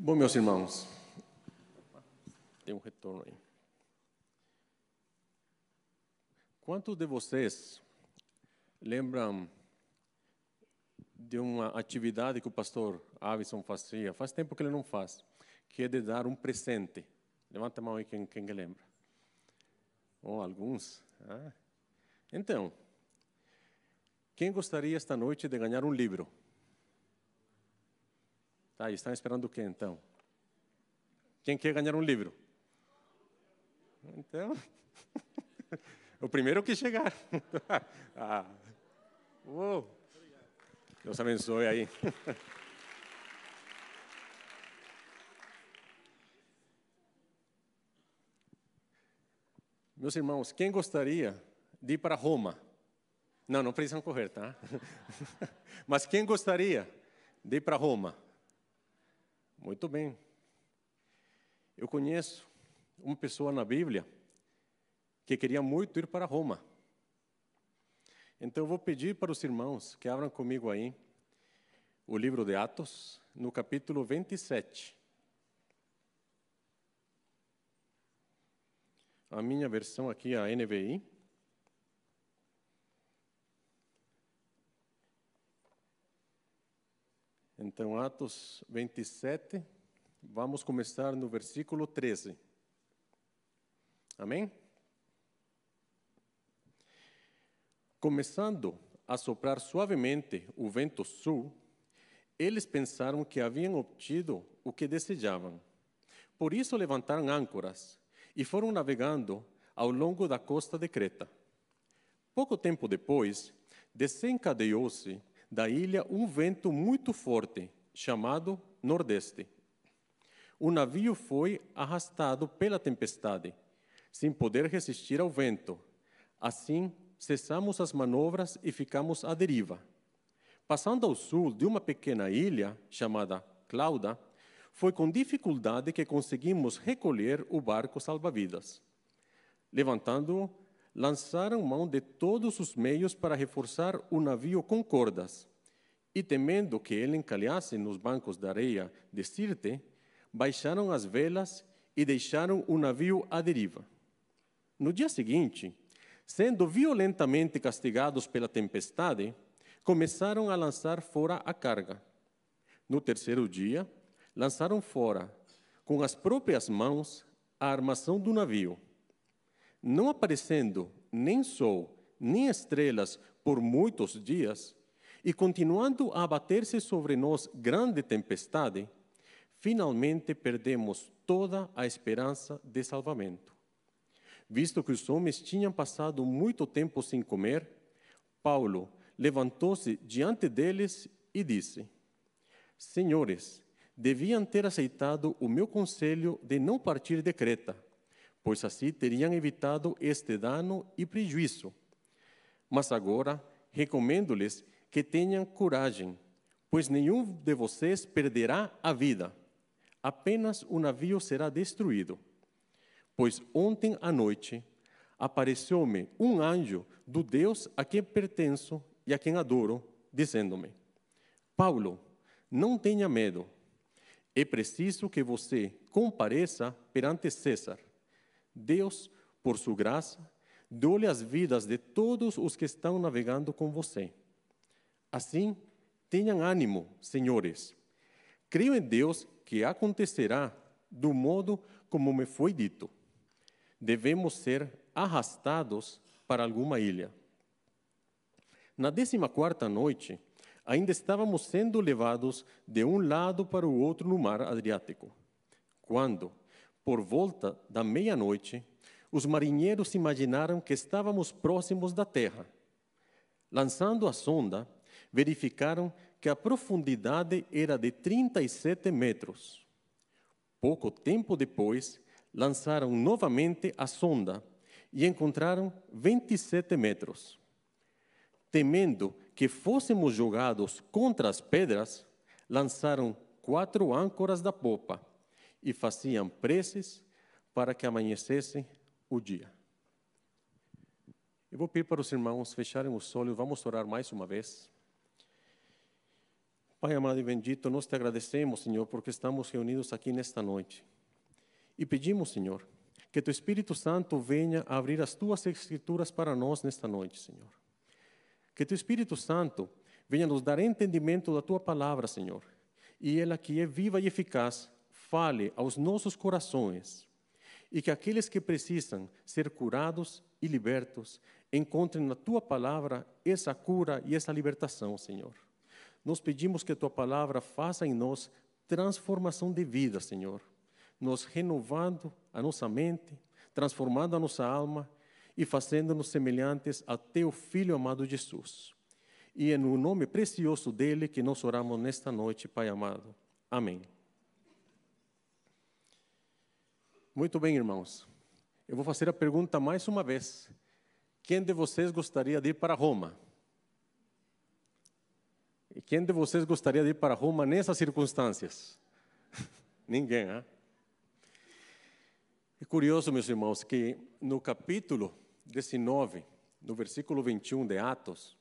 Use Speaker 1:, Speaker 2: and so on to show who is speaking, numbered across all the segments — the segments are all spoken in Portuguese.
Speaker 1: Bom, meus irmãos, tem um retorno aí. Quantos de vocês lembram de uma atividade que o pastor Avison fazia? Faz tempo que ele não faz, que é de dar um presente. Levanta a mão aí quem, quem lembra. Ou oh, alguns. Ah. Então, quem gostaria esta noite de ganhar um livro? Tá, estão esperando o quê então? Quem quer ganhar um livro? Então, o primeiro que chegar. ah. Uou. Deus abençoe aí. Meus irmãos, quem gostaria de ir para Roma? Não, não precisam correr, tá? Mas quem gostaria de ir para Roma? Muito bem. Eu conheço uma pessoa na Bíblia que queria muito ir para Roma. Então eu vou pedir para os irmãos que abram comigo aí o livro de Atos, no capítulo 27. A minha versão aqui é a NVI. Então, Atos 27, vamos começar no versículo 13. Amém? Começando a soprar suavemente o vento sul, eles pensaram que haviam obtido o que desejavam. Por isso levantaram âncoras e foram navegando ao longo da costa de Creta. Pouco tempo depois, desencadeou-se da ilha um vento muito forte, chamado Nordeste. O navio foi arrastado pela tempestade, sem poder resistir ao vento. Assim, cessamos as manobras e ficamos à deriva. Passando ao sul de uma pequena ilha chamada Clauda, foi com dificuldade que conseguimos recolher o barco salva-vidas. Levantando-o, lançaram mão de todos os meios para reforçar o navio com cordas. E temendo que ele encalhasse nos bancos de areia de Sirte, baixaram as velas e deixaram o navio à deriva. No dia seguinte, sendo violentamente castigados pela tempestade, começaram a lançar fora a carga. No terceiro dia, lançaram fora, com as próprias mãos, a armação do navio não aparecendo nem sol, nem estrelas por muitos dias, e continuando a abater-se sobre nós grande tempestade, finalmente perdemos toda a esperança de salvamento. Visto que os homens tinham passado muito tempo sem comer, Paulo levantou-se diante deles e disse: Senhores, deviam ter aceitado o meu conselho de não partir de Creta pois assim teriam evitado este dano e prejuízo. Mas agora recomendo-lhes que tenham coragem, pois nenhum de vocês perderá a vida, apenas o navio será destruído. Pois ontem à noite apareceu-me um anjo do Deus a quem pertenço e a quem adoro, dizendo-me: Paulo, não tenha medo. É preciso que você compareça perante César. Deus, por sua graça, deu-lhe as vidas de todos os que estão navegando com você. Assim, tenham ânimo, senhores. Creio em Deus que acontecerá do modo como me foi dito. Devemos ser arrastados para alguma ilha. Na décima quarta noite, ainda estávamos sendo levados de um lado para o outro no mar Adriático, quando, por volta da meia-noite, os marinheiros imaginaram que estávamos próximos da terra. Lançando a sonda, verificaram que a profundidade era de 37 metros. Pouco tempo depois, lançaram novamente a sonda e encontraram 27 metros. Temendo que fôssemos jogados contra as pedras, lançaram quatro âncoras da popa e faziam preces para que amanhecesse o dia. Eu vou pedir para os irmãos fecharem os olhos, vamos orar mais uma vez. Pai amado e bendito, nós te agradecemos, Senhor, porque estamos reunidos aqui nesta noite. E pedimos, Senhor, que teu Espírito Santo venha abrir as tuas escrituras para nós nesta noite, Senhor. Que teu Espírito Santo venha nos dar entendimento da tua palavra, Senhor. E ela que é viva e eficaz, fale aos nossos corações. E que aqueles que precisam ser curados e libertos encontrem na tua palavra essa cura e essa libertação, Senhor. Nós pedimos que a tua palavra faça em nós transformação de vida, Senhor, nos renovando a nossa mente, transformando a nossa alma e fazendo-nos semelhantes a teu Filho amado Jesus. E é no nome precioso dele que nós oramos nesta noite, Pai amado. Amém. Muito bem, irmãos. Eu vou fazer a pergunta mais uma vez. Quem de vocês gostaria de ir para Roma? E quem de vocês gostaria de ir para Roma nessas circunstâncias? Ninguém, né? É curioso, meus irmãos, que no capítulo 19, no versículo 21 de Atos,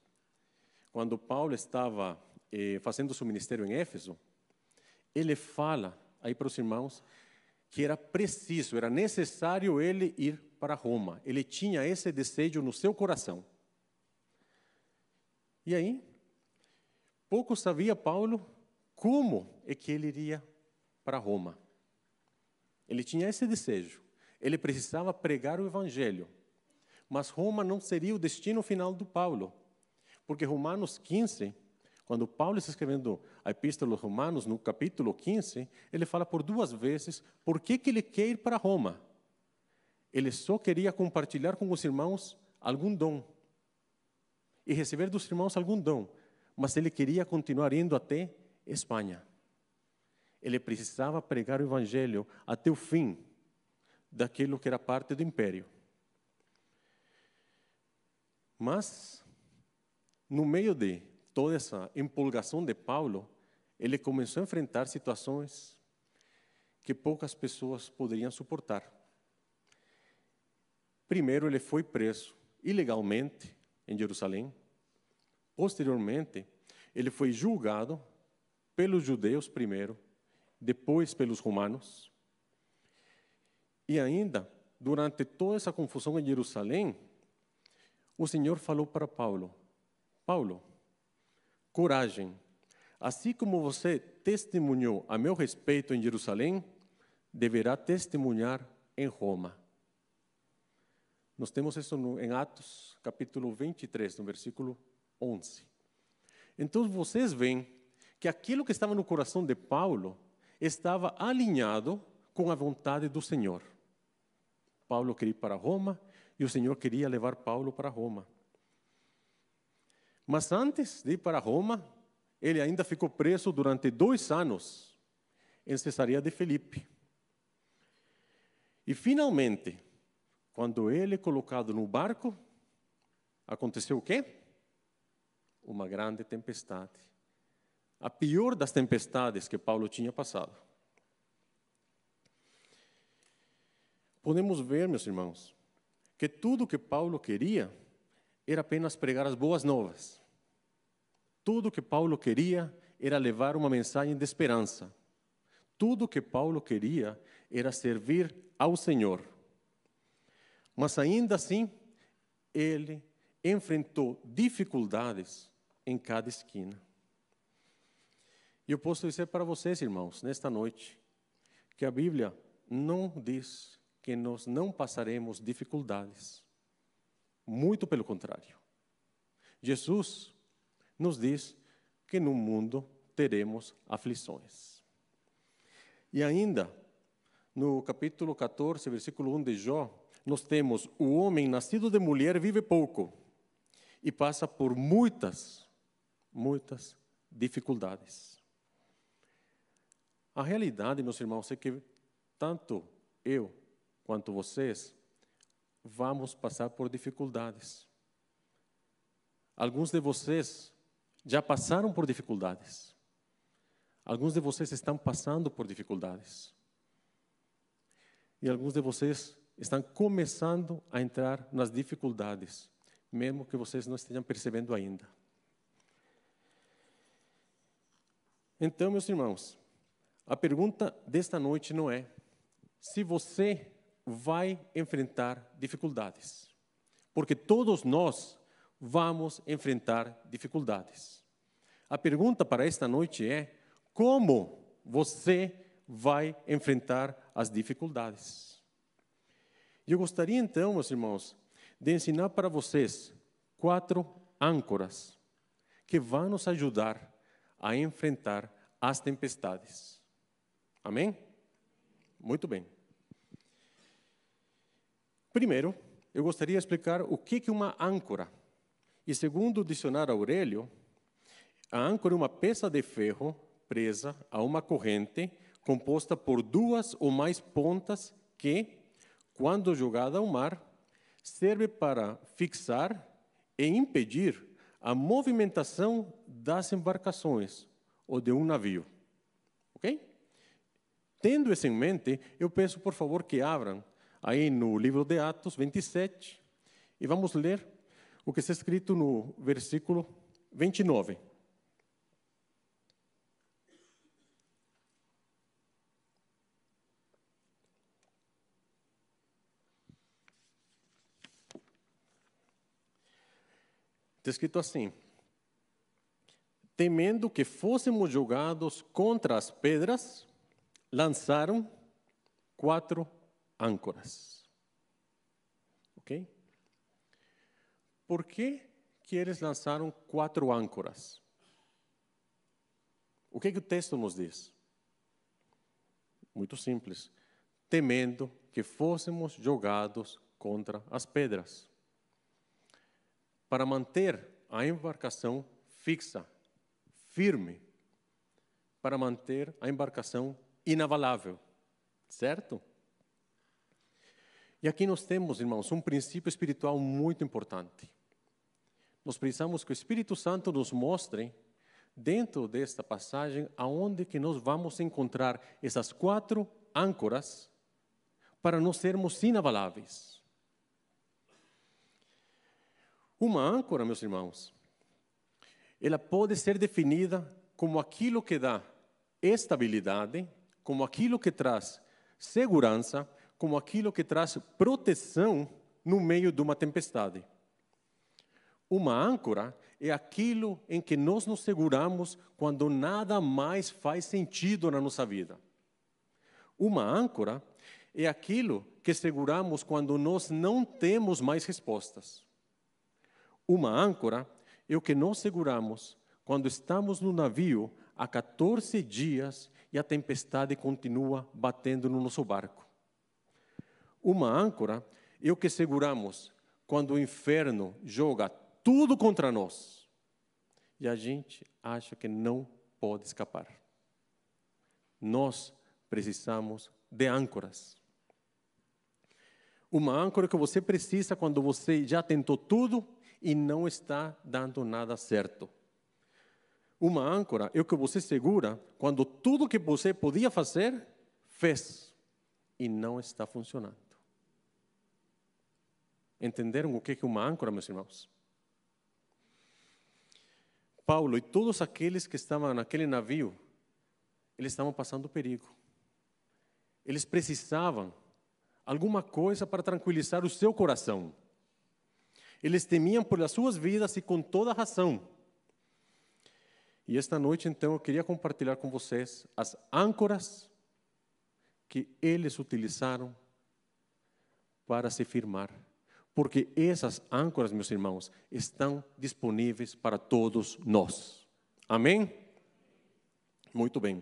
Speaker 1: quando Paulo estava eh, fazendo seu ministério em Éfeso, ele fala aí para os irmãos que era preciso, era necessário ele ir para Roma. Ele tinha esse desejo no seu coração. E aí, Pouco sabia Paulo como é que ele iria para Roma. Ele tinha esse desejo. Ele precisava pregar o evangelho. Mas Roma não seria o destino final do Paulo. Porque Romanos 15, quando Paulo está escrevendo a Epístola aos Romanos, no capítulo 15, ele fala por duas vezes por que, que ele quer ir para Roma. Ele só queria compartilhar com os irmãos algum dom e receber dos irmãos algum dom mas ele queria continuar indo até Espanha. Ele precisava pregar o evangelho até o fim daquilo que era parte do império. Mas, no meio de toda essa empolgação de Paulo, ele começou a enfrentar situações que poucas pessoas poderiam suportar. Primeiro, ele foi preso ilegalmente em Jerusalém. Posteriormente, ele foi julgado pelos judeus primeiro, depois pelos romanos. E ainda, durante toda essa confusão em Jerusalém, o Senhor falou para Paulo: Paulo, coragem. Assim como você testemunhou a meu respeito em Jerusalém, deverá testemunhar em Roma. Nós temos isso em Atos, capítulo 23, no versículo 11. Então vocês veem que aquilo que estava no coração de Paulo estava alinhado com a vontade do Senhor. Paulo queria ir para Roma e o Senhor queria levar Paulo para Roma. Mas antes de ir para Roma, ele ainda ficou preso durante dois anos em Cesareia de Felipe. E finalmente, quando ele é colocado no barco, aconteceu o quê? uma grande tempestade. A pior das tempestades que Paulo tinha passado. Podemos ver, meus irmãos, que tudo que Paulo queria era apenas pregar as boas novas. Tudo que Paulo queria era levar uma mensagem de esperança. Tudo que Paulo queria era servir ao Senhor. Mas ainda assim, ele enfrentou dificuldades em cada esquina. E eu posso dizer para vocês, irmãos, nesta noite, que a Bíblia não diz que nós não passaremos dificuldades. Muito pelo contrário. Jesus nos diz que no mundo teremos aflições. E ainda, no capítulo 14, versículo 1 de Jó, nós temos: o homem nascido de mulher vive pouco e passa por muitas muitas dificuldades. A realidade, meus irmãos, é que tanto eu quanto vocês vamos passar por dificuldades. Alguns de vocês já passaram por dificuldades. Alguns de vocês estão passando por dificuldades. E alguns de vocês estão começando a entrar nas dificuldades, mesmo que vocês não estejam percebendo ainda. Então, meus irmãos, a pergunta desta noite não é se você vai enfrentar dificuldades, porque todos nós vamos enfrentar dificuldades. A pergunta para esta noite é: como você vai enfrentar as dificuldades? Eu gostaria então, meus irmãos, de ensinar para vocês quatro âncoras que vão nos ajudar a enfrentar as tempestades. Amém? Muito bem. Primeiro, eu gostaria de explicar o que é uma âncora. E segundo o dicionário Aurélio, a âncora é uma peça de ferro presa a uma corrente composta por duas ou mais pontas que, quando jogada ao mar, serve para fixar e impedir a movimentação das embarcações ou de um navio. Ok? Tendo isso em mente, eu peço por favor que abram aí no livro de Atos 27 e vamos ler o que está escrito no versículo 29. Está escrito assim: Temendo que fôssemos jogados contra as pedras, lançaram quatro âncoras. Ok? Por que, que eles lançaram quatro âncoras? O que, que o texto nos diz? Muito simples. Temendo que fôssemos jogados contra as pedras para manter a embarcação fixa, firme, para manter a embarcação inabalável, certo? E aqui nós temos, irmãos, um princípio espiritual muito importante. Nós precisamos que o Espírito Santo nos mostre, dentro desta passagem, aonde que nós vamos encontrar essas quatro âncoras para não sermos inabaláveis. Uma âncora, meus irmãos, ela pode ser definida como aquilo que dá estabilidade, como aquilo que traz segurança, como aquilo que traz proteção no meio de uma tempestade. Uma âncora é aquilo em que nós nos seguramos quando nada mais faz sentido na nossa vida. Uma âncora é aquilo que seguramos quando nós não temos mais respostas. Uma âncora é o que nós seguramos quando estamos no navio há 14 dias e a tempestade continua batendo no nosso barco. Uma âncora é o que seguramos quando o inferno joga tudo contra nós e a gente acha que não pode escapar. Nós precisamos de âncoras. Uma âncora que você precisa quando você já tentou tudo e não está dando nada certo. Uma âncora é o que você segura quando tudo que você podia fazer, fez e não está funcionando. Entenderam o que é uma âncora, meus irmãos? Paulo e todos aqueles que estavam naquele navio, eles estavam passando perigo. Eles precisavam alguma coisa para tranquilizar o seu coração. Eles temiam por as suas vidas e com toda razão. E esta noite, então, eu queria compartilhar com vocês as âncoras que eles utilizaram para se firmar. Porque essas âncoras, meus irmãos, estão disponíveis para todos nós. Amém? Muito bem.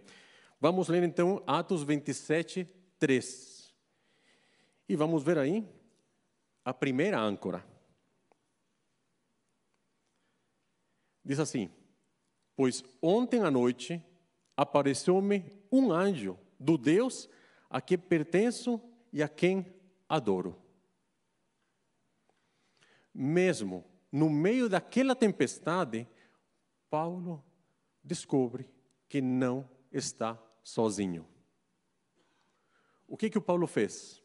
Speaker 1: Vamos ler então Atos 27, 3. E vamos ver aí a primeira âncora. Diz assim: Pois ontem à noite apareceu-me um anjo do Deus a quem pertenço e a quem adoro. Mesmo no meio daquela tempestade, Paulo descobre que não está sozinho. O que que o Paulo fez?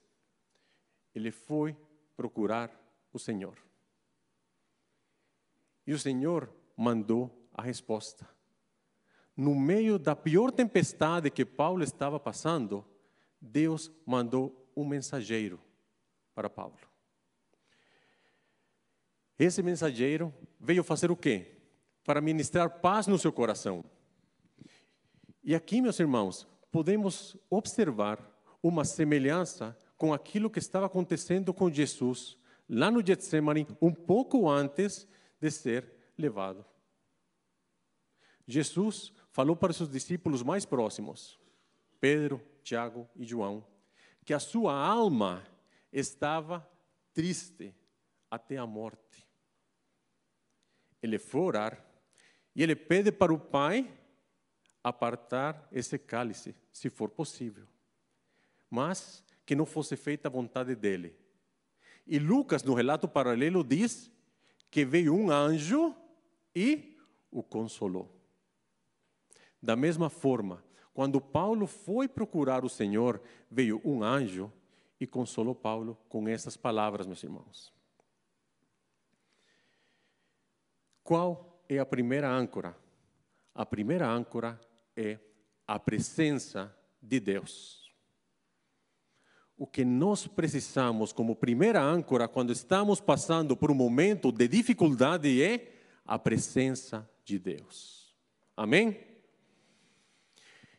Speaker 1: Ele foi procurar o Senhor. E o Senhor mandou a resposta. no meio da pior tempestade que Paulo estava passando, Deus mandou um mensageiro para Paulo. Esse mensageiro veio fazer o quê? Para ministrar paz no seu coração. E aqui, meus irmãos, podemos observar uma semelhança com aquilo que estava acontecendo com Jesus lá no Getsemane, um pouco antes de ser levado. Jesus falou para seus discípulos mais próximos, Pedro, Tiago e João, que a sua alma estava triste até a morte. Ele foi orar e ele pede para o Pai apartar esse cálice, se for possível, mas que não fosse feita a vontade dele. E Lucas, no relato paralelo, diz que veio um anjo e o consolou. Da mesma forma, quando Paulo foi procurar o Senhor, veio um anjo e consolou Paulo com essas palavras, meus irmãos. Qual é a primeira âncora? A primeira âncora é a presença de Deus. O que nós precisamos como primeira âncora quando estamos passando por um momento de dificuldade é a presença de Deus. Amém?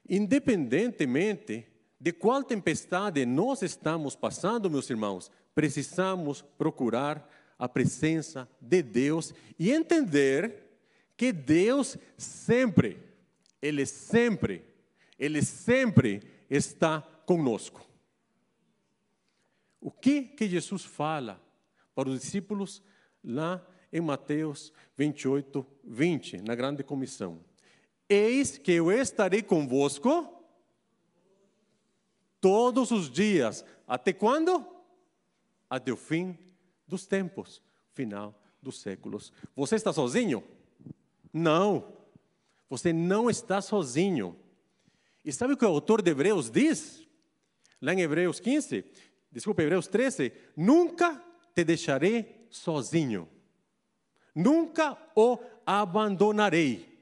Speaker 1: Independentemente de qual tempestade nós estamos passando, meus irmãos, precisamos procurar a presença de Deus e entender que Deus sempre ele sempre, Ele sempre está conosco. O que que Jesus fala para os discípulos lá em Mateus 28, 20, na grande comissão? Eis que eu estarei convosco todos os dias. Até quando? Até o fim dos tempos, final dos séculos. Você está sozinho? Não. Você não está sozinho. E sabe o que o autor de Hebreus diz? Lá em Hebreus 15, desculpa, Hebreus 13: Nunca te deixarei sozinho, nunca o abandonarei.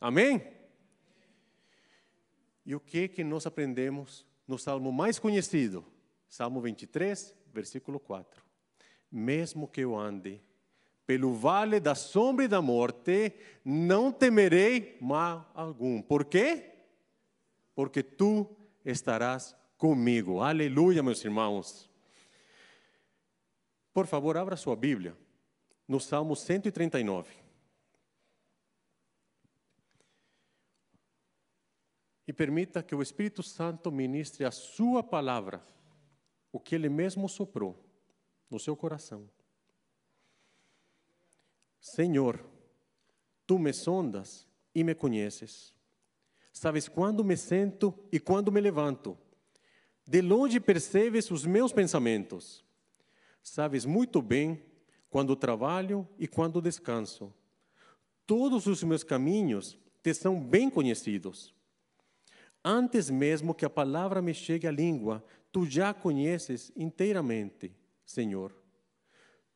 Speaker 1: Amém? E o que que nós aprendemos no salmo mais conhecido? Salmo 23, versículo 4. Mesmo que eu ande pelo vale da sombra e da morte, não temerei mal algum. Por quê? Porque tu estarás comigo. Aleluia, meus irmãos. Por favor, abra sua Bíblia no Salmo 139. E permita que o Espírito Santo ministre a sua palavra, o que ele mesmo soprou no seu coração. Senhor, tu me sondas e me conheces. Sabes quando me sento e quando me levanto. De longe percebes os meus pensamentos. Sabes muito bem quando trabalho e quando descanso. Todos os meus caminhos te são bem conhecidos. Antes mesmo que a palavra me chegue à língua, tu já conheces inteiramente, Senhor.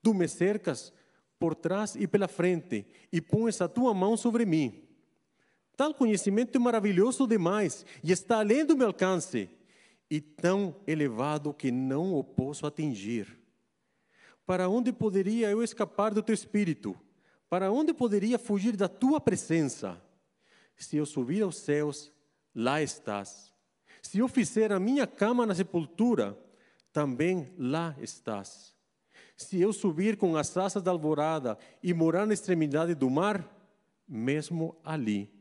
Speaker 1: Tu me cercas por trás e pela frente, e pões a tua mão sobre mim. Tal conhecimento é maravilhoso demais e está além do meu alcance, e tão elevado que não o posso atingir. Para onde poderia eu escapar do teu espírito? Para onde poderia fugir da tua presença? Se eu subir aos céus, lá estás. Se eu fizer a minha cama na sepultura, também lá estás. Se eu subir com as asas da alvorada e morar na extremidade do mar, mesmo ali,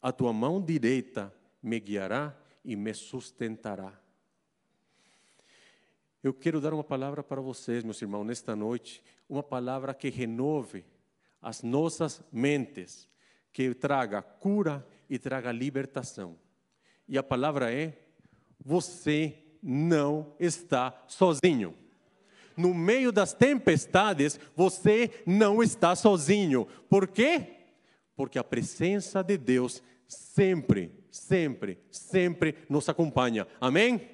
Speaker 1: a tua mão direita me guiará e me sustentará. Eu quero dar uma palavra para vocês, meus irmãos, nesta noite, uma palavra que renove as nossas mentes, que traga cura e traga libertação. E a palavra é: você não está sozinho no meio das tempestades, você não está sozinho. Por quê? Porque a presença de Deus sempre, sempre, sempre nos acompanha. Amém?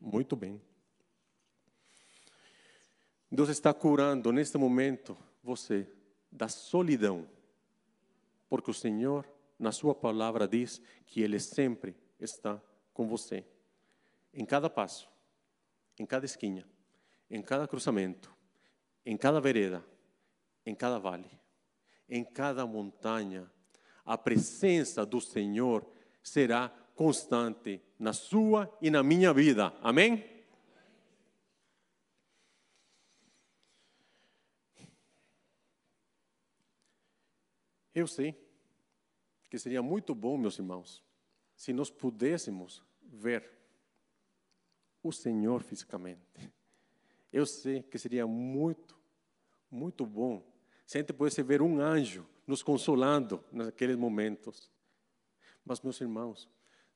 Speaker 1: Muito bem. Deus está curando neste momento você da solidão, porque o Senhor na sua palavra, diz que Ele sempre está com você, em cada passo, em cada esquina, em cada cruzamento, em cada vereda, em cada vale, em cada montanha. A presença do Senhor será constante na sua e na minha vida. Amém? Eu sei que seria muito bom, meus irmãos, se nós pudéssemos ver o Senhor fisicamente. Eu sei que seria muito, muito bom se a gente pudesse ver um anjo nos consolando naqueles momentos. Mas, meus irmãos,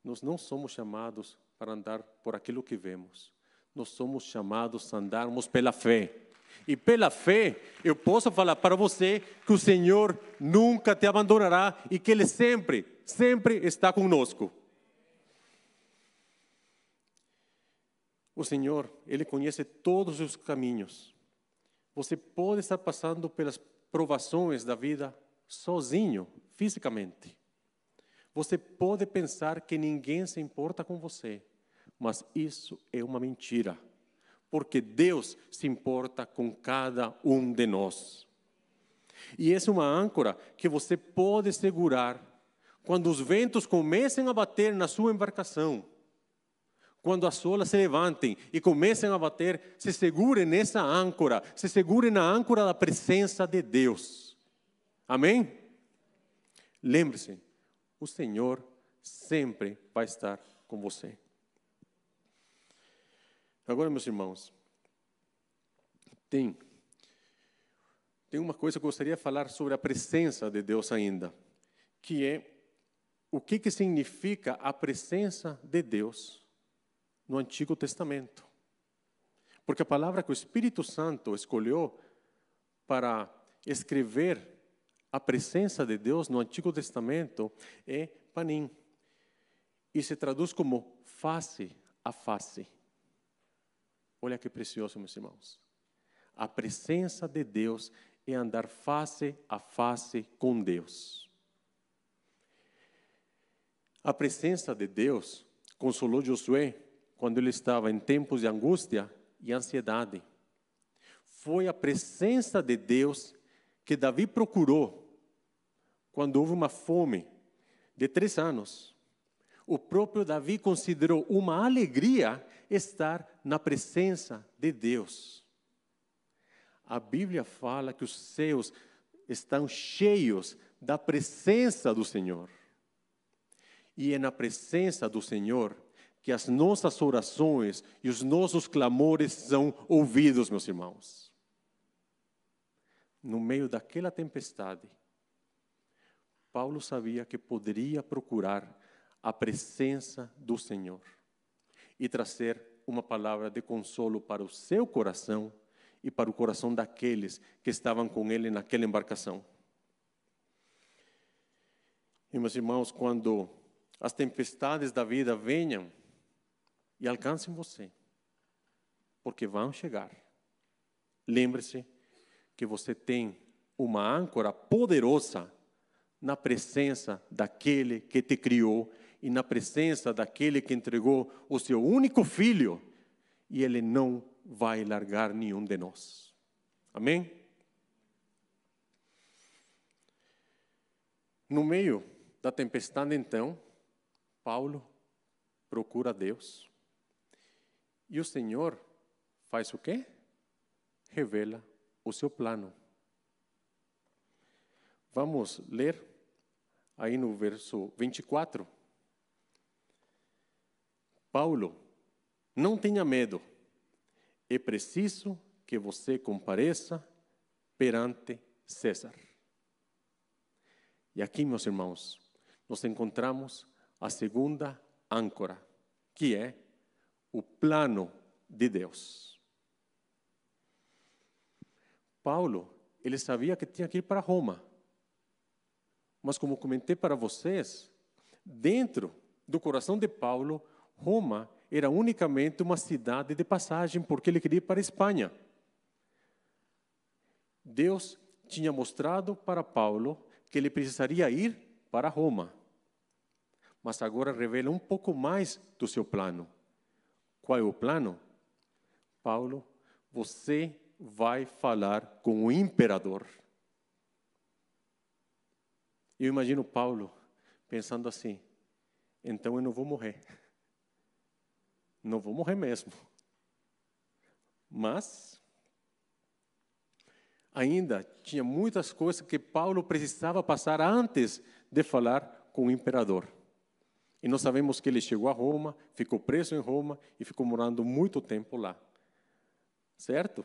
Speaker 1: nós não somos chamados para andar por aquilo que vemos. Nós somos chamados a andarmos pela fé. E pela fé, eu posso falar para você que o Senhor nunca te abandonará e que Ele sempre, sempre está conosco. O Senhor, Ele conhece todos os caminhos. Você pode estar passando pelas provações da vida sozinho, fisicamente. Você pode pensar que ninguém se importa com você, mas isso é uma mentira porque Deus se importa com cada um de nós. E essa é uma âncora que você pode segurar quando os ventos comecem a bater na sua embarcação. Quando as olas se levantem e comecem a bater, se segure nessa âncora, se segure na âncora da presença de Deus. Amém? Lembre-se, o Senhor sempre vai estar com você. Agora, meus irmãos, tem, tem uma coisa que eu gostaria de falar sobre a presença de Deus ainda, que é o que, que significa a presença de Deus no Antigo Testamento. Porque a palavra que o Espírito Santo escolheu para escrever a presença de Deus no Antigo Testamento é panim. E se traduz como face a face. Olha que precioso, meus irmãos. A presença de Deus é andar face a face com Deus. A presença de Deus consolou Josué quando ele estava em tempos de angústia e ansiedade. Foi a presença de Deus que Davi procurou quando houve uma fome de três anos. O próprio Davi considerou uma alegria estar na presença de Deus. A Bíblia fala que os céus estão cheios da presença do Senhor. E é na presença do Senhor que as nossas orações e os nossos clamores são ouvidos, meus irmãos. No meio daquela tempestade, Paulo sabia que poderia procurar a presença do Senhor e trazer uma palavra de consolo para o seu coração e para o coração daqueles que estavam com ele naquela embarcação. E, meus irmãos, quando as tempestades da vida venham e alcancem você, porque vão chegar, lembre-se que você tem uma âncora poderosa na presença daquele que te criou e na presença daquele que entregou o seu único filho, e ele não vai largar nenhum de nós. Amém? No meio da tempestade, então, Paulo procura Deus. E o Senhor faz o quê? Revela o seu plano. Vamos ler aí no verso 24. Paulo, não tenha medo. É preciso que você compareça perante César. E aqui, meus irmãos, nós encontramos a segunda âncora, que é o plano de Deus. Paulo, ele sabia que tinha que ir para Roma. Mas como comentei para vocês, dentro do coração de Paulo Roma era unicamente uma cidade de passagem, porque ele queria ir para a Espanha. Deus tinha mostrado para Paulo que ele precisaria ir para Roma. Mas agora revela um pouco mais do seu plano. Qual é o plano? Paulo, você vai falar com o imperador. Eu imagino Paulo pensando assim: então eu não vou morrer. Não vou morrer mesmo. Mas ainda tinha muitas coisas que Paulo precisava passar antes de falar com o imperador. E nós sabemos que ele chegou a Roma, ficou preso em Roma e ficou morando muito tempo lá. Certo?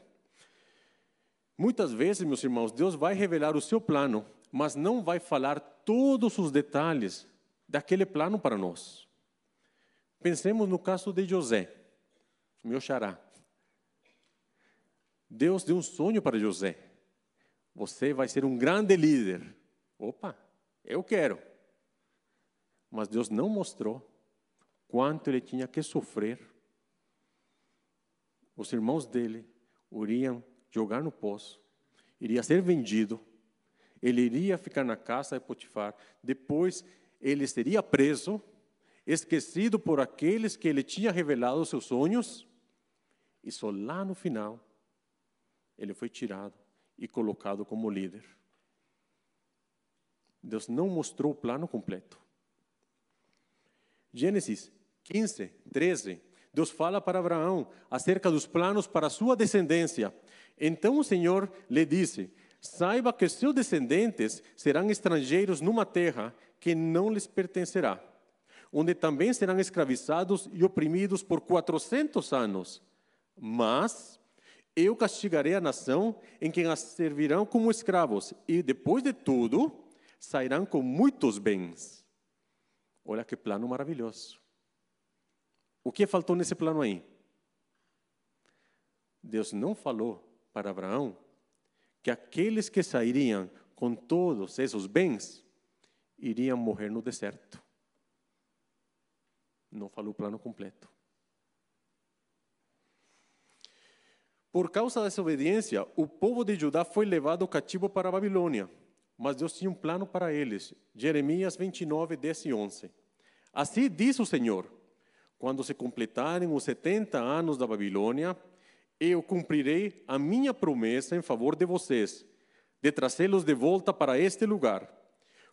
Speaker 1: Muitas vezes, meus irmãos, Deus vai revelar o seu plano, mas não vai falar todos os detalhes daquele plano para nós. Pensemos no caso de José, meu xará. Deus deu um sonho para José. Você vai ser um grande líder. Opa, eu quero. Mas Deus não mostrou quanto ele tinha que sofrer. Os irmãos dele iriam jogar no poço, iria ser vendido, ele iria ficar na casa de Potifar, depois ele seria preso, esquecido por aqueles que ele tinha revelado seus sonhos, e só lá no final ele foi tirado e colocado como líder. Deus não mostrou o plano completo. Gênesis 15, 13. Deus fala para Abraão acerca dos planos para sua descendência. Então o Senhor lhe disse: Saiba que seus descendentes serão estrangeiros numa terra que não lhes pertencerá, onde também serão escravizados e oprimidos por quatrocentos anos. Mas eu castigarei a nação em quem as servirão como escravos, e depois de tudo, sairão com muitos bens. Olha que plano maravilhoso. O que faltou nesse plano aí? Deus não falou para Abraão que aqueles que sairiam com todos esses bens iriam morrer no deserto. Não falou o plano completo. Por causa dessa obediência, o povo de Judá foi levado cativo para a Babilônia, mas Deus tinha um plano para eles. Jeremias 29, 10 e 11. Assim diz o Senhor: quando se completarem os 70 anos da Babilônia, eu cumprirei a minha promessa em favor de vocês, de trazê-los de volta para este lugar,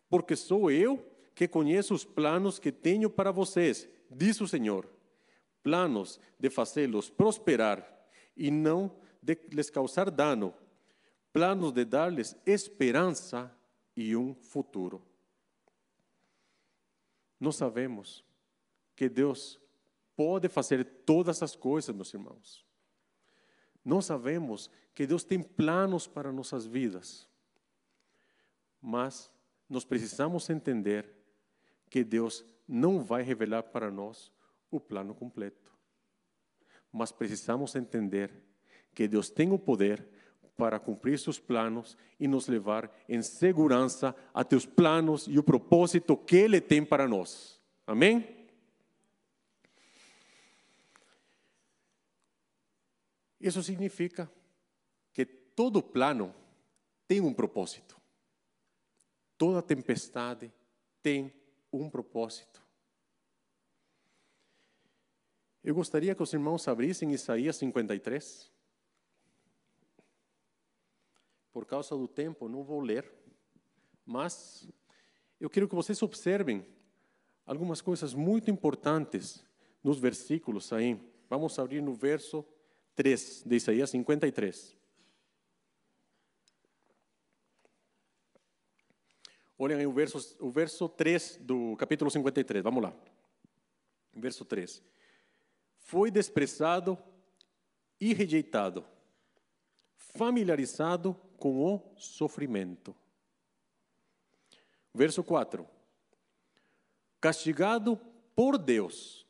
Speaker 1: porque sou eu que conheço os planos que tenho para vocês, diz o Senhor. Planos de fazê-los prosperar e não de lhes causar dano, planos de dar-lhes esperança e um futuro. Nós sabemos que Deus pode fazer todas as coisas, meus irmãos. Nós sabemos que Deus tem planos para nossas vidas, mas nós precisamos entender que Deus não vai revelar para nós o plano completo mas precisamos entender que Deus tem o poder para cumprir seus planos e nos levar em segurança até os planos e o propósito que Ele tem para nós. Amém? Isso significa que todo plano tem um propósito. Toda tempestade tem um propósito. Eu gostaria que os irmãos abrissem Isaías 53. Por causa do tempo, não vou ler, mas eu quero que vocês observem algumas coisas muito importantes nos versículos aí. Vamos abrir no verso 3 de Isaías 53. Olhem aí o verso, o verso 3 do capítulo 53, vamos lá. Verso 3 foi desprezado e rejeitado, familiarizado com o sofrimento. Verso 4: Castigado por Deus,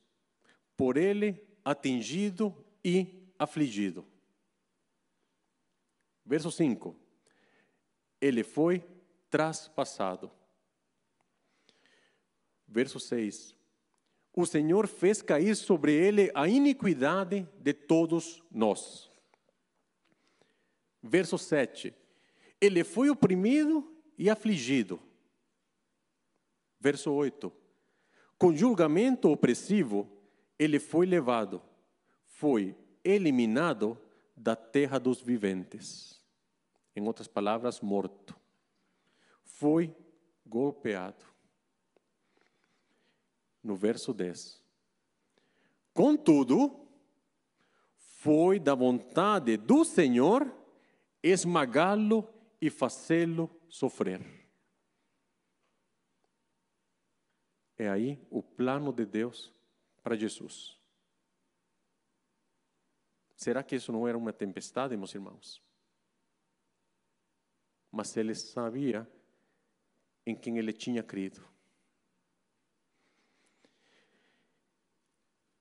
Speaker 1: por ele atingido e afligido. Verso 5: Ele foi traspassado. Verso 6: o Senhor fez cair sobre ele a iniquidade de todos nós. Verso 7. Ele foi oprimido e afligido. Verso 8. Com julgamento opressivo, ele foi levado, foi eliminado da terra dos viventes. Em outras palavras, morto. Foi golpeado. No verso 10. Contudo, foi da vontade do Senhor esmagá-lo e fazê-lo sofrer. É aí o plano de Deus para Jesus. Será que isso não era uma tempestade, meus irmãos? Mas ele sabia em quem ele tinha crido.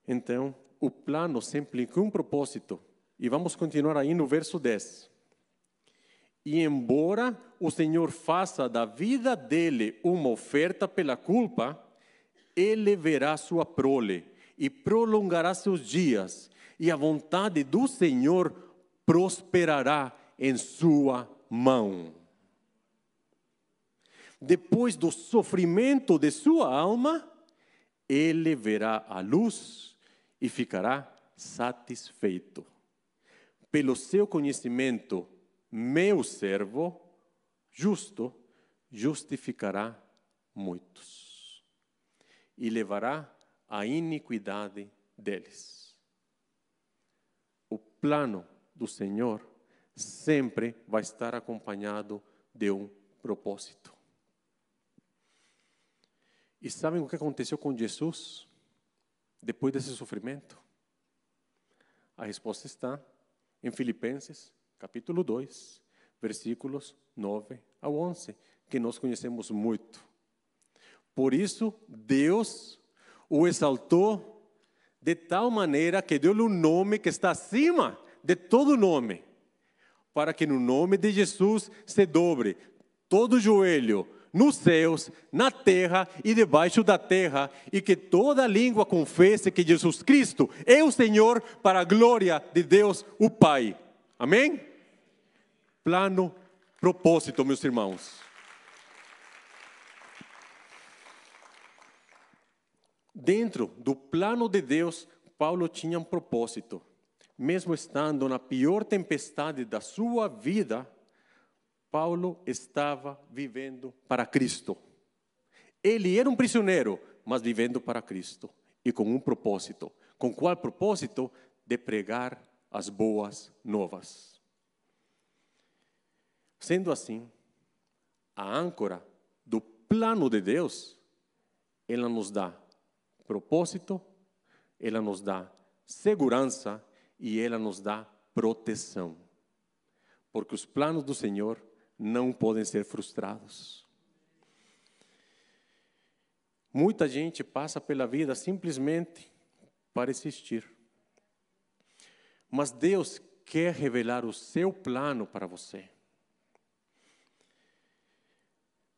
Speaker 1: Então, o plano sempre implica um propósito. E vamos continuar aí no verso 10. E embora o Senhor faça da vida dele uma oferta pela culpa, ele verá sua prole e prolongará seus dias, e a vontade do Senhor prosperará em sua mão. Depois do sofrimento de sua alma, ele verá a luz e ficará satisfeito. Pelo seu conhecimento, meu servo justo justificará muitos e levará a iniquidade deles. O plano do Senhor sempre vai estar acompanhado de um propósito. E sabem o que aconteceu com Jesus depois desse sofrimento? A resposta está em Filipenses, capítulo 2, versículos 9 ao 11, que nós conhecemos muito. Por isso, Deus o exaltou de tal maneira que deu-lhe um nome que está acima de todo nome, para que no nome de Jesus se dobre todo joelho nos céus, na terra e debaixo da terra, e que toda língua confesse que Jesus Cristo é o Senhor para a glória de Deus, o Pai. Amém? Plano, propósito, meus irmãos. Dentro do plano de Deus, Paulo tinha um propósito. Mesmo estando na pior tempestade da sua vida, Paulo estava vivendo para Cristo. Ele era um prisioneiro, mas vivendo para Cristo e com um propósito. Com qual propósito? De pregar as boas novas. Sendo assim, a âncora do plano de Deus, ela nos dá propósito, ela nos dá segurança e ela nos dá proteção. Porque os planos do Senhor não podem ser frustrados. Muita gente passa pela vida simplesmente para existir. Mas Deus quer revelar o seu plano para você.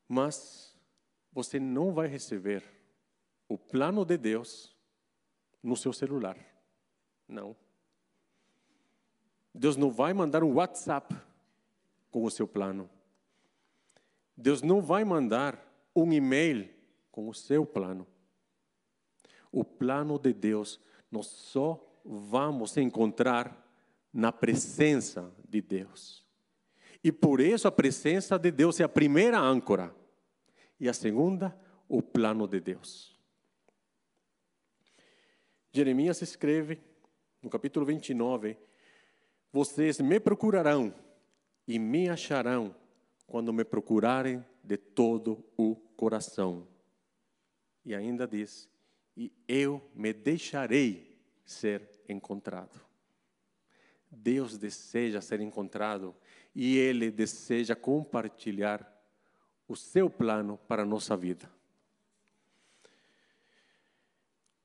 Speaker 1: Mas você não vai receber o plano de Deus no seu celular. Não. Deus não vai mandar um WhatsApp com o seu plano. Deus não vai mandar um e-mail com o seu plano. O plano de Deus nós só vamos encontrar na presença de Deus. E por isso a presença de Deus é a primeira âncora. E a segunda, o plano de Deus. Jeremias escreve no capítulo 29: Vocês me procurarão e me acharão quando me procurarem de todo o coração. E ainda diz: E eu me deixarei ser encontrado. Deus deseja ser encontrado e Ele deseja compartilhar o seu plano para a nossa vida.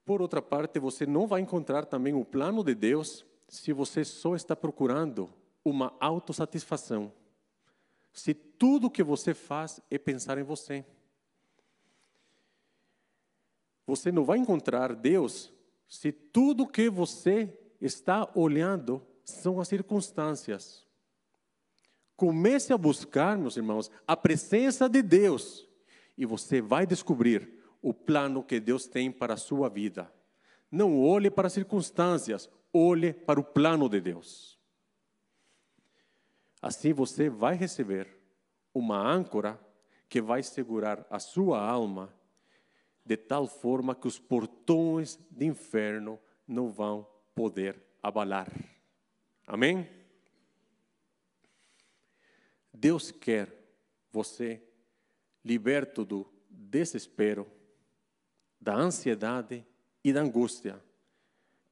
Speaker 1: Por outra parte, você não vai encontrar também o plano de Deus se você só está procurando uma autossatisfação. Se tudo que você faz é pensar em você. Você não vai encontrar Deus se tudo que você está olhando são as circunstâncias. Comece a buscar, meus irmãos, a presença de Deus. e você vai descobrir o plano que Deus tem para a sua vida. Não olhe para as circunstâncias, olhe para o plano de Deus. Assim você vai receber uma âncora que vai segurar a sua alma de tal forma que os portões do inferno não vão poder abalar. Amém? Deus quer você liberto do desespero, da ansiedade e da angústia.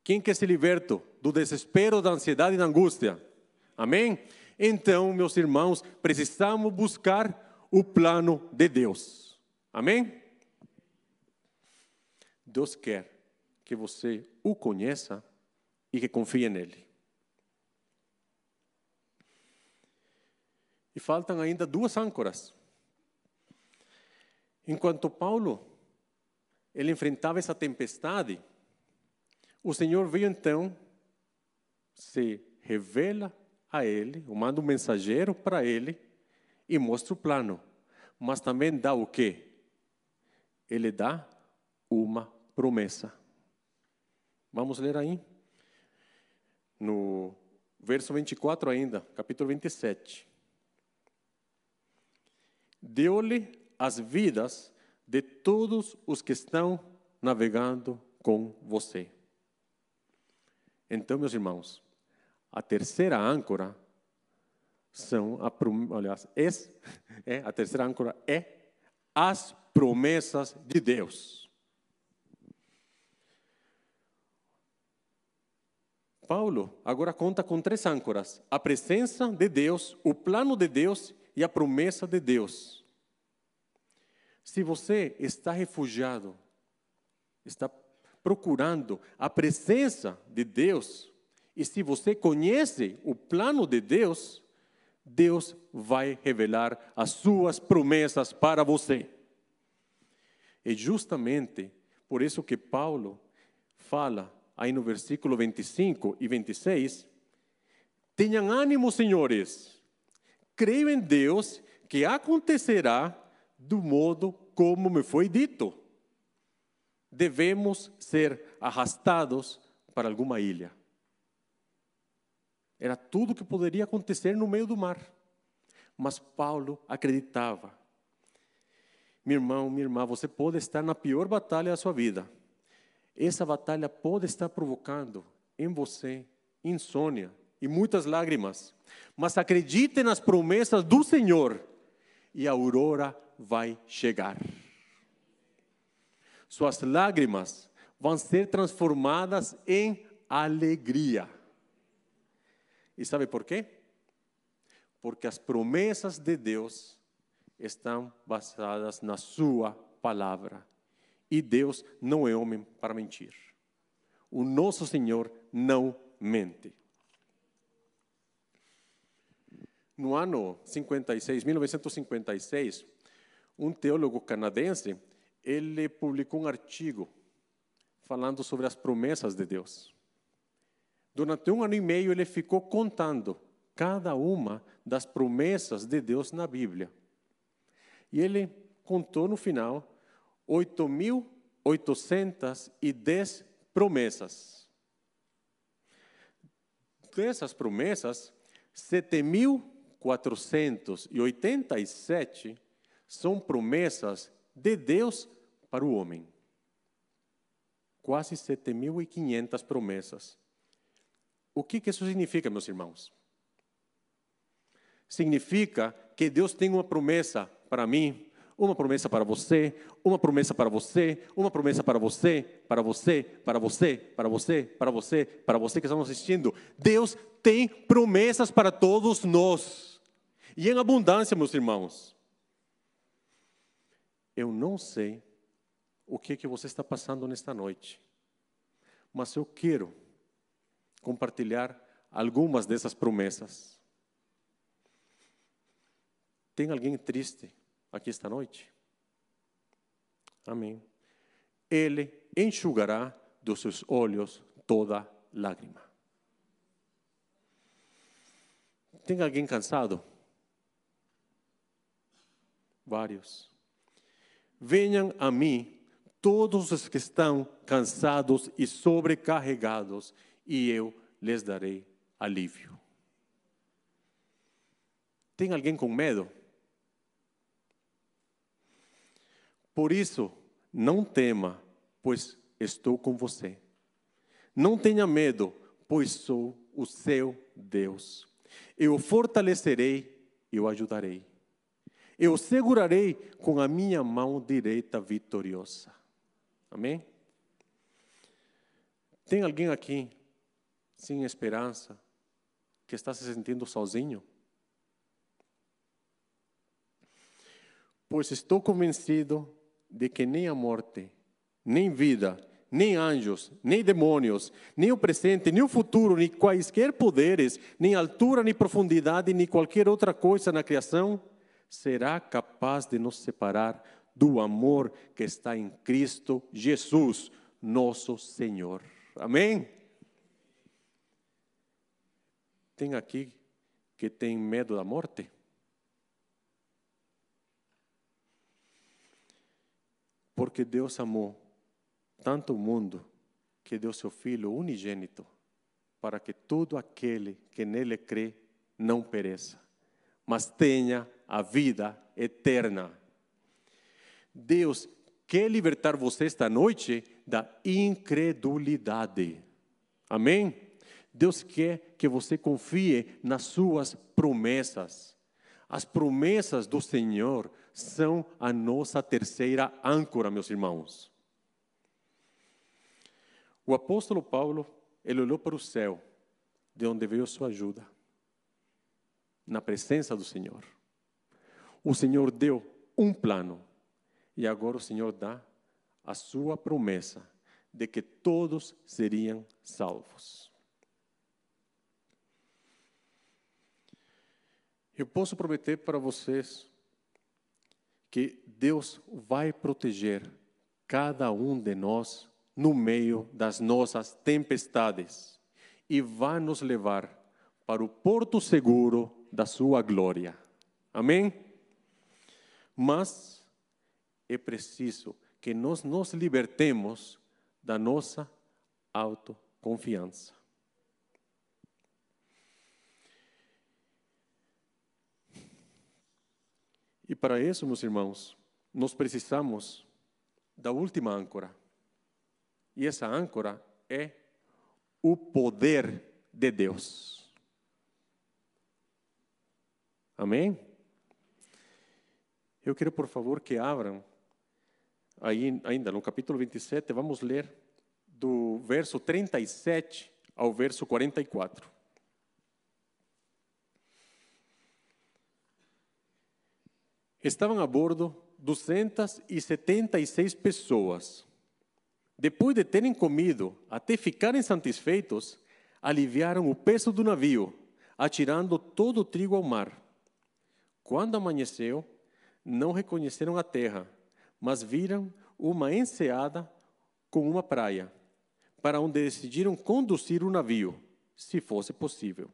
Speaker 1: Quem quer ser liberto do desespero, da ansiedade e da angústia? Amém? Então, meus irmãos, precisamos buscar o plano de Deus. Amém? Deus quer que você o conheça e que confie nele. E faltam ainda duas âncoras. Enquanto Paulo ele enfrentava essa tempestade, o Senhor veio então, se revela a ele, manda um mensageiro para ele e mostra o plano. Mas também dá o quê? Ele dá uma promessa. Vamos ler aí. No verso 24 ainda, capítulo 27. Deu-lhe as vidas de todos os que estão navegando com você. Então, meus irmãos, a terceira âncora são, a, aliás, é, é, a terceira âncora é as promessas de Deus. Paulo agora conta com três âncoras: a presença de Deus, o plano de Deus e a promessa de Deus. Se você está refugiado, está procurando a presença de Deus, e se você conhece o plano de Deus, Deus vai revelar as suas promessas para você. É justamente por isso que Paulo fala aí no versículo 25 e 26, tenham ânimo, senhores, creio em Deus que acontecerá do modo como me foi dito. Devemos ser arrastados para alguma ilha. Era tudo que poderia acontecer no meio do mar. Mas Paulo acreditava. Meu irmão, minha irmã, você pode estar na pior batalha da sua vida essa batalha pode estar provocando em você insônia e muitas lágrimas. Mas acredite nas promessas do Senhor e a aurora vai chegar. Suas lágrimas vão ser transformadas em alegria. E sabe por quê? Porque as promessas de Deus estão baseadas na Sua palavra. E Deus não é homem para mentir. O nosso Senhor não mente. No ano 56, 1956, um teólogo canadense, ele publicou um artigo falando sobre as promessas de Deus. Durante um ano e meio, ele ficou contando cada uma das promessas de Deus na Bíblia. E ele contou no final 8.810 promessas. Dessas promessas, 7.487 são promessas de Deus para o homem. Quase 7.500 promessas. O que, que isso significa, meus irmãos? Significa que Deus tem uma promessa para mim, uma promessa para você, uma promessa para você, uma promessa para você, para você, para você, para você, para você, para você que estamos assistindo. Deus tem promessas para todos nós. E em abundância, meus irmãos. Eu não sei o que que você está passando nesta noite. Mas eu quero compartilhar algumas dessas promessas. Tem alguém triste aqui esta noite? Amém. Ele enxugará dos seus olhos toda lágrima. Tem alguém cansado? Vários. Venham a mim todos os que estão cansados e sobrecarregados, e eu lhes darei alívio. Tem alguém com medo? Por isso, não tema, pois estou com você. Não tenha medo, pois sou o seu Deus. Eu fortalecerei e o ajudarei. Eu segurarei com a minha mão direita vitoriosa. Amém? Tem alguém aqui sem esperança, que está se sentindo sozinho? Pois estou convencido de que nem a morte, nem vida, nem anjos, nem demônios, nem o presente, nem o futuro, nem quaisquer poderes, nem altura, nem profundidade, nem qualquer outra coisa na criação será capaz de nos separar do amor que está em Cristo Jesus, nosso Senhor. Amém? Tem aqui que tem medo da morte? Porque Deus amou tanto o mundo que deu seu Filho unigênito para que todo aquele que nele crê não pereça, mas tenha a vida eterna. Deus quer libertar você esta noite da incredulidade. Amém? Deus quer que você confie nas suas promessas. As promessas do Senhor são a nossa terceira âncora, meus irmãos. O apóstolo Paulo, ele olhou para o céu, de onde veio sua ajuda, na presença do Senhor. O Senhor deu um plano, e agora o Senhor dá a sua promessa de que todos seriam salvos. Eu posso prometer para vocês que Deus vai proteger cada um de nós no meio das nossas tempestades e vai nos levar para o porto seguro da sua glória. Amém? Mas é preciso que nós nos libertemos da nossa autoconfiança. E para isso, meus irmãos, nós precisamos da última âncora. E essa âncora é o poder de Deus. Amém? Eu quero, por favor, que abram aí, ainda no capítulo 27, vamos ler do verso 37 ao verso 44. Estavam a bordo 276 pessoas. Depois de terem comido até ficarem satisfeitos, aliviaram o peso do navio, atirando todo o trigo ao mar. Quando amanheceu, não reconheceram a terra, mas viram uma enseada com uma praia, para onde decidiram conduzir o navio, se fosse possível.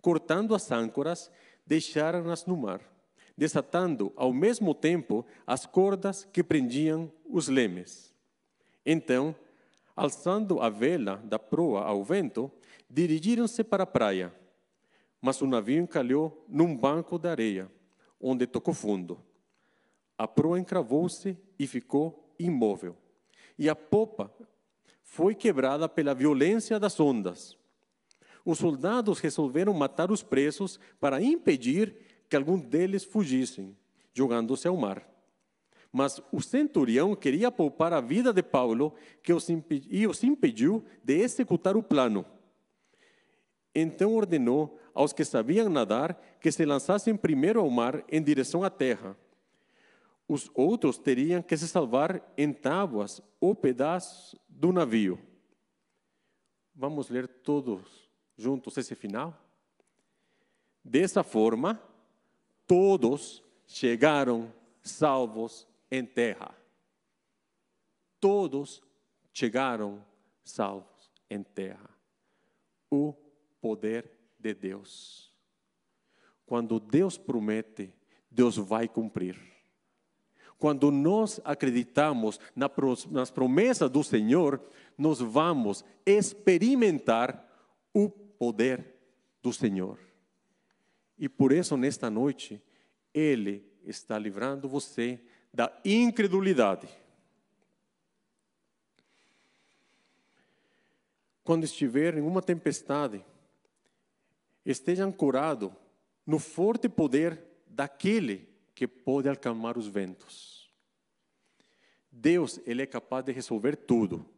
Speaker 1: Cortando as âncoras, deixaram-nas no mar desatando ao mesmo tempo as cordas que prendiam os lemes. Então, alçando a vela da proa ao vento, dirigiram-se para a praia. Mas o navio encalhou num banco de areia, onde tocou fundo. A proa encravou-se e ficou imóvel. E a popa foi quebrada pela violência das ondas. Os soldados resolveram matar os presos para impedir que alguns deles fugissem, jogando-se ao mar. Mas o centurião queria poupar a vida de Paulo que os e os impediu de executar o plano. Então ordenou aos que sabiam nadar que se lançassem primeiro ao mar em direção à terra. Os outros teriam que se salvar em tábuas ou pedaços do navio. Vamos ler todos juntos esse final? Dessa forma, todos chegaram salvos em terra. Todos chegaram salvos em terra. O poder de Deus. Quando Deus promete, Deus vai cumprir. Quando nós acreditamos nas promessas do Senhor, nós vamos experimentar o poder do Senhor. E por isso, nesta noite, Ele está livrando você da incredulidade. Quando estiver em uma tempestade, esteja ancorado no forte poder daquele que pode acalmar os ventos. Deus, ele é capaz de resolver tudo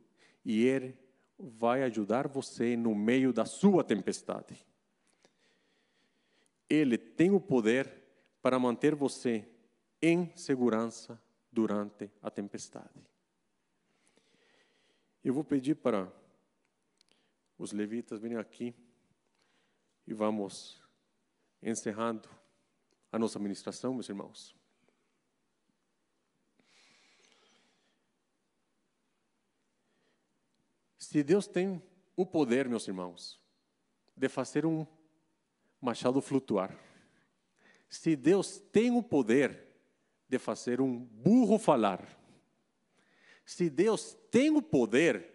Speaker 1: e ele vai ajudar você no meio da sua tempestade. Ele tem o poder para manter você em segurança durante a tempestade. Eu vou pedir para os levitas virem aqui e vamos encerrando a nossa ministração, meus irmãos. Se Deus tem o poder, meus irmãos, de fazer um machado flutuar, se Deus tem o poder de fazer um burro falar, se Deus tem o poder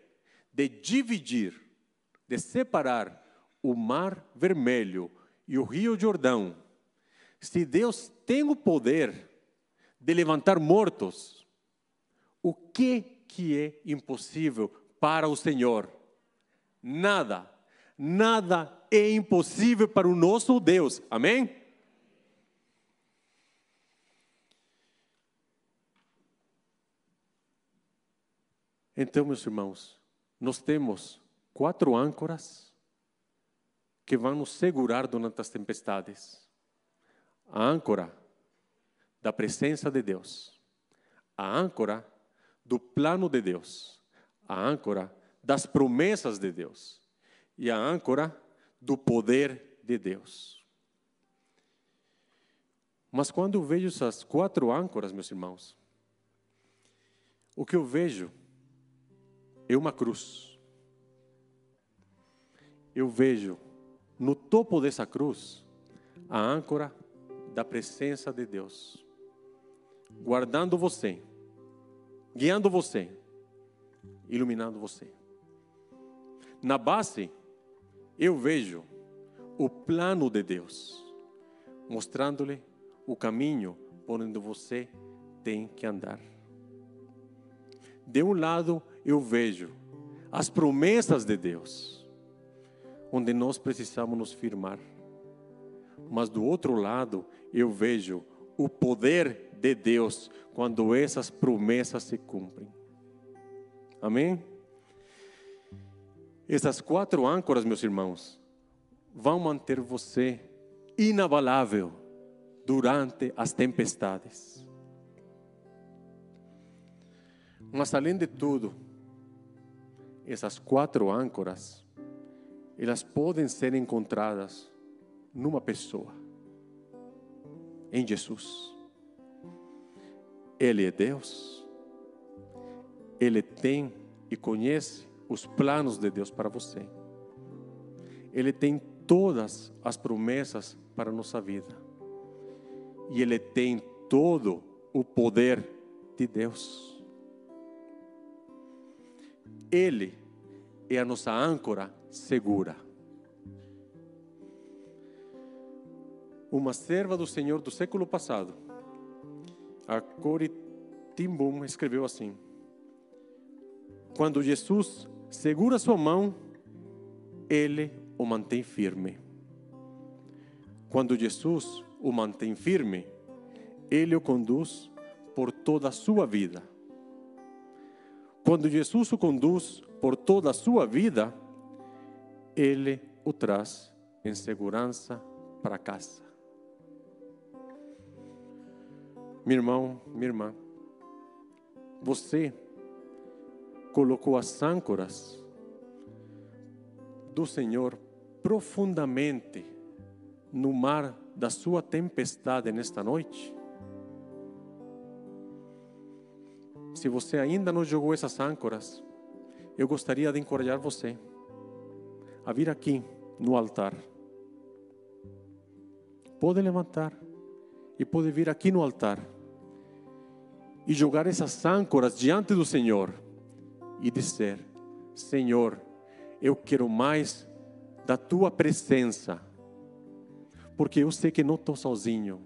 Speaker 1: de dividir, de separar o mar vermelho e o rio Jordão, se Deus tem o poder de levantar mortos, o que que é impossível para o Senhor? Nada, nada é impossível para o nosso Deus. Amém? Então, meus irmãos, nós temos quatro âncoras que vão nos segurar durante as tempestades. A âncora da presença de Deus, a âncora do plano de Deus, a âncora das promessas de Deus e a âncora do poder de Deus. Mas quando eu vejo essas quatro âncoras, meus irmãos, o que eu vejo é uma cruz. Eu vejo no topo dessa cruz a âncora da presença de Deus, guardando você, guiando você, iluminando você. Na base, eu vejo o plano de Deus, mostrando-lhe o caminho por onde você tem que andar. De um lado, eu vejo as promessas de Deus, onde nós precisamos nos firmar. Mas do outro lado, eu vejo o poder de Deus quando essas promessas se cumprem. Amém? Essas quatro âncoras, meus irmãos, vão manter você inabalável durante as tempestades. Mas além de tudo, essas quatro âncoras, elas podem ser encontradas numa pessoa, em Jesus. Ele é Deus, Ele tem e conhece os planos de Deus para você. Ele tem todas as promessas para a nossa vida. E Ele tem todo o poder de Deus. Ele é a nossa âncora segura. Uma serva do Senhor do século passado, a Cori Timbum, escreveu assim: Quando Jesus segura sua mão, ele o mantém firme. Quando Jesus o mantém firme, ele o conduz por toda a sua vida. Quando Jesus o conduz por toda a sua vida, ele o traz em segurança para casa. Meu irmão, minha irmã, você colocou as âncoras do Senhor profundamente no mar da sua tempestade nesta noite? Se você ainda não jogou essas âncoras, eu gostaria de encorajar você a vir aqui no altar. Pode levantar e pode vir aqui no altar. e jogar essas âncoras diante do Senhor e dizer: Senhor, eu quero mais da tua presença, porque eu sei que não estou sozinho,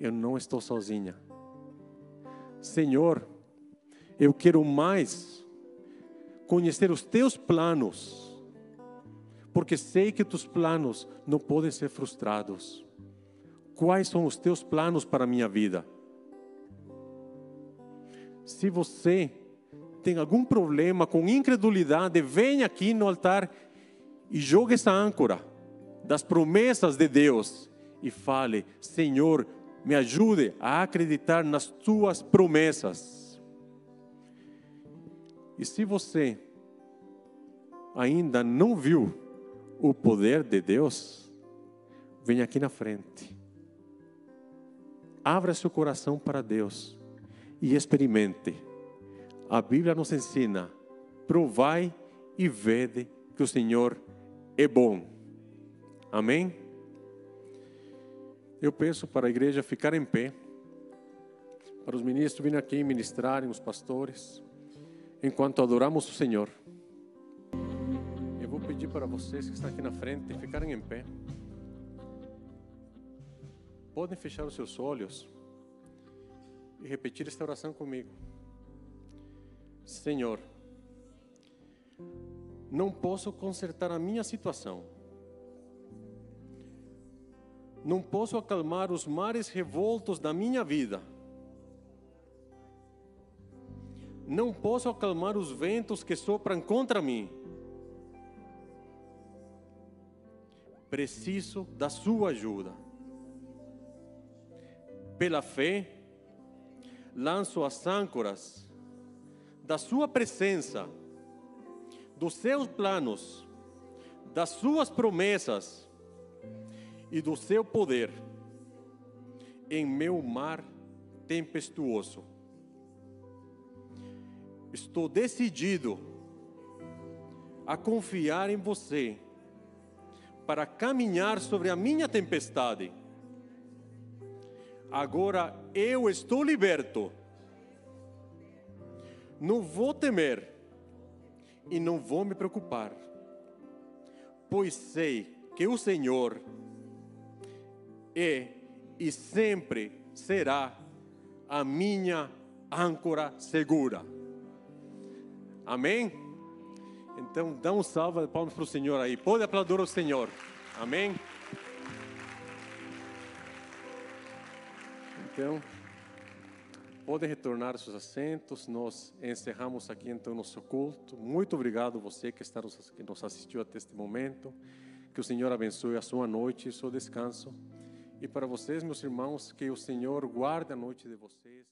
Speaker 1: eu não estou sozinha. Senhor, eu quero mais conhecer os teus planos, porque sei que teus planos não podem ser frustrados. Quais são os teus planos para a minha vida? Se você tem algum problema com incredulidade, venha aqui no altar e jogue essa âncora das promessas de Deus e fale: Senhor, me ajude a acreditar nas tuas promessas. E se você ainda não viu o poder de Deus, venha aqui na frente. Abra seu coração para Deus e experimente. A Bíblia nos ensina: provai e vede que o Senhor é bom. Amém? Eu peço para a igreja ficar em pé, para os ministros virem aqui ministrarem, os pastores, enquanto adoramos o Senhor. Eu vou pedir para vocês que estão aqui na frente ficarem em pé. Podem fechar os seus olhos e repetir esta oração comigo. Senhor, não posso consertar a minha situação. Não posso acalmar os mares revoltos da minha vida. Não posso acalmar os ventos que sopram contra mim. Preciso da sua ajuda. Pela fé, lanço as âncoras da sua presença dos seus planos, das suas promessas e do seu poder em meu mar tempestuoso. Estou decidido a confiar em você para caminhar sobre a minha tempestade. Agora eu estou liberto. Não vou temer e não vou me preocupar, pois sei que o Senhor é e sempre será a minha âncora segura. Amém? Então, dá um salva de palmas para o Senhor aí. Pode aplaudir o Senhor. Amém? Então. Podem retornar seus assentos. Nós encerramos aqui então nosso culto. Muito obrigado você que está que nos assistiu até este momento. Que o Senhor abençoe a sua noite e o seu descanso. E para vocês, meus irmãos, que o Senhor guarde a noite de vocês,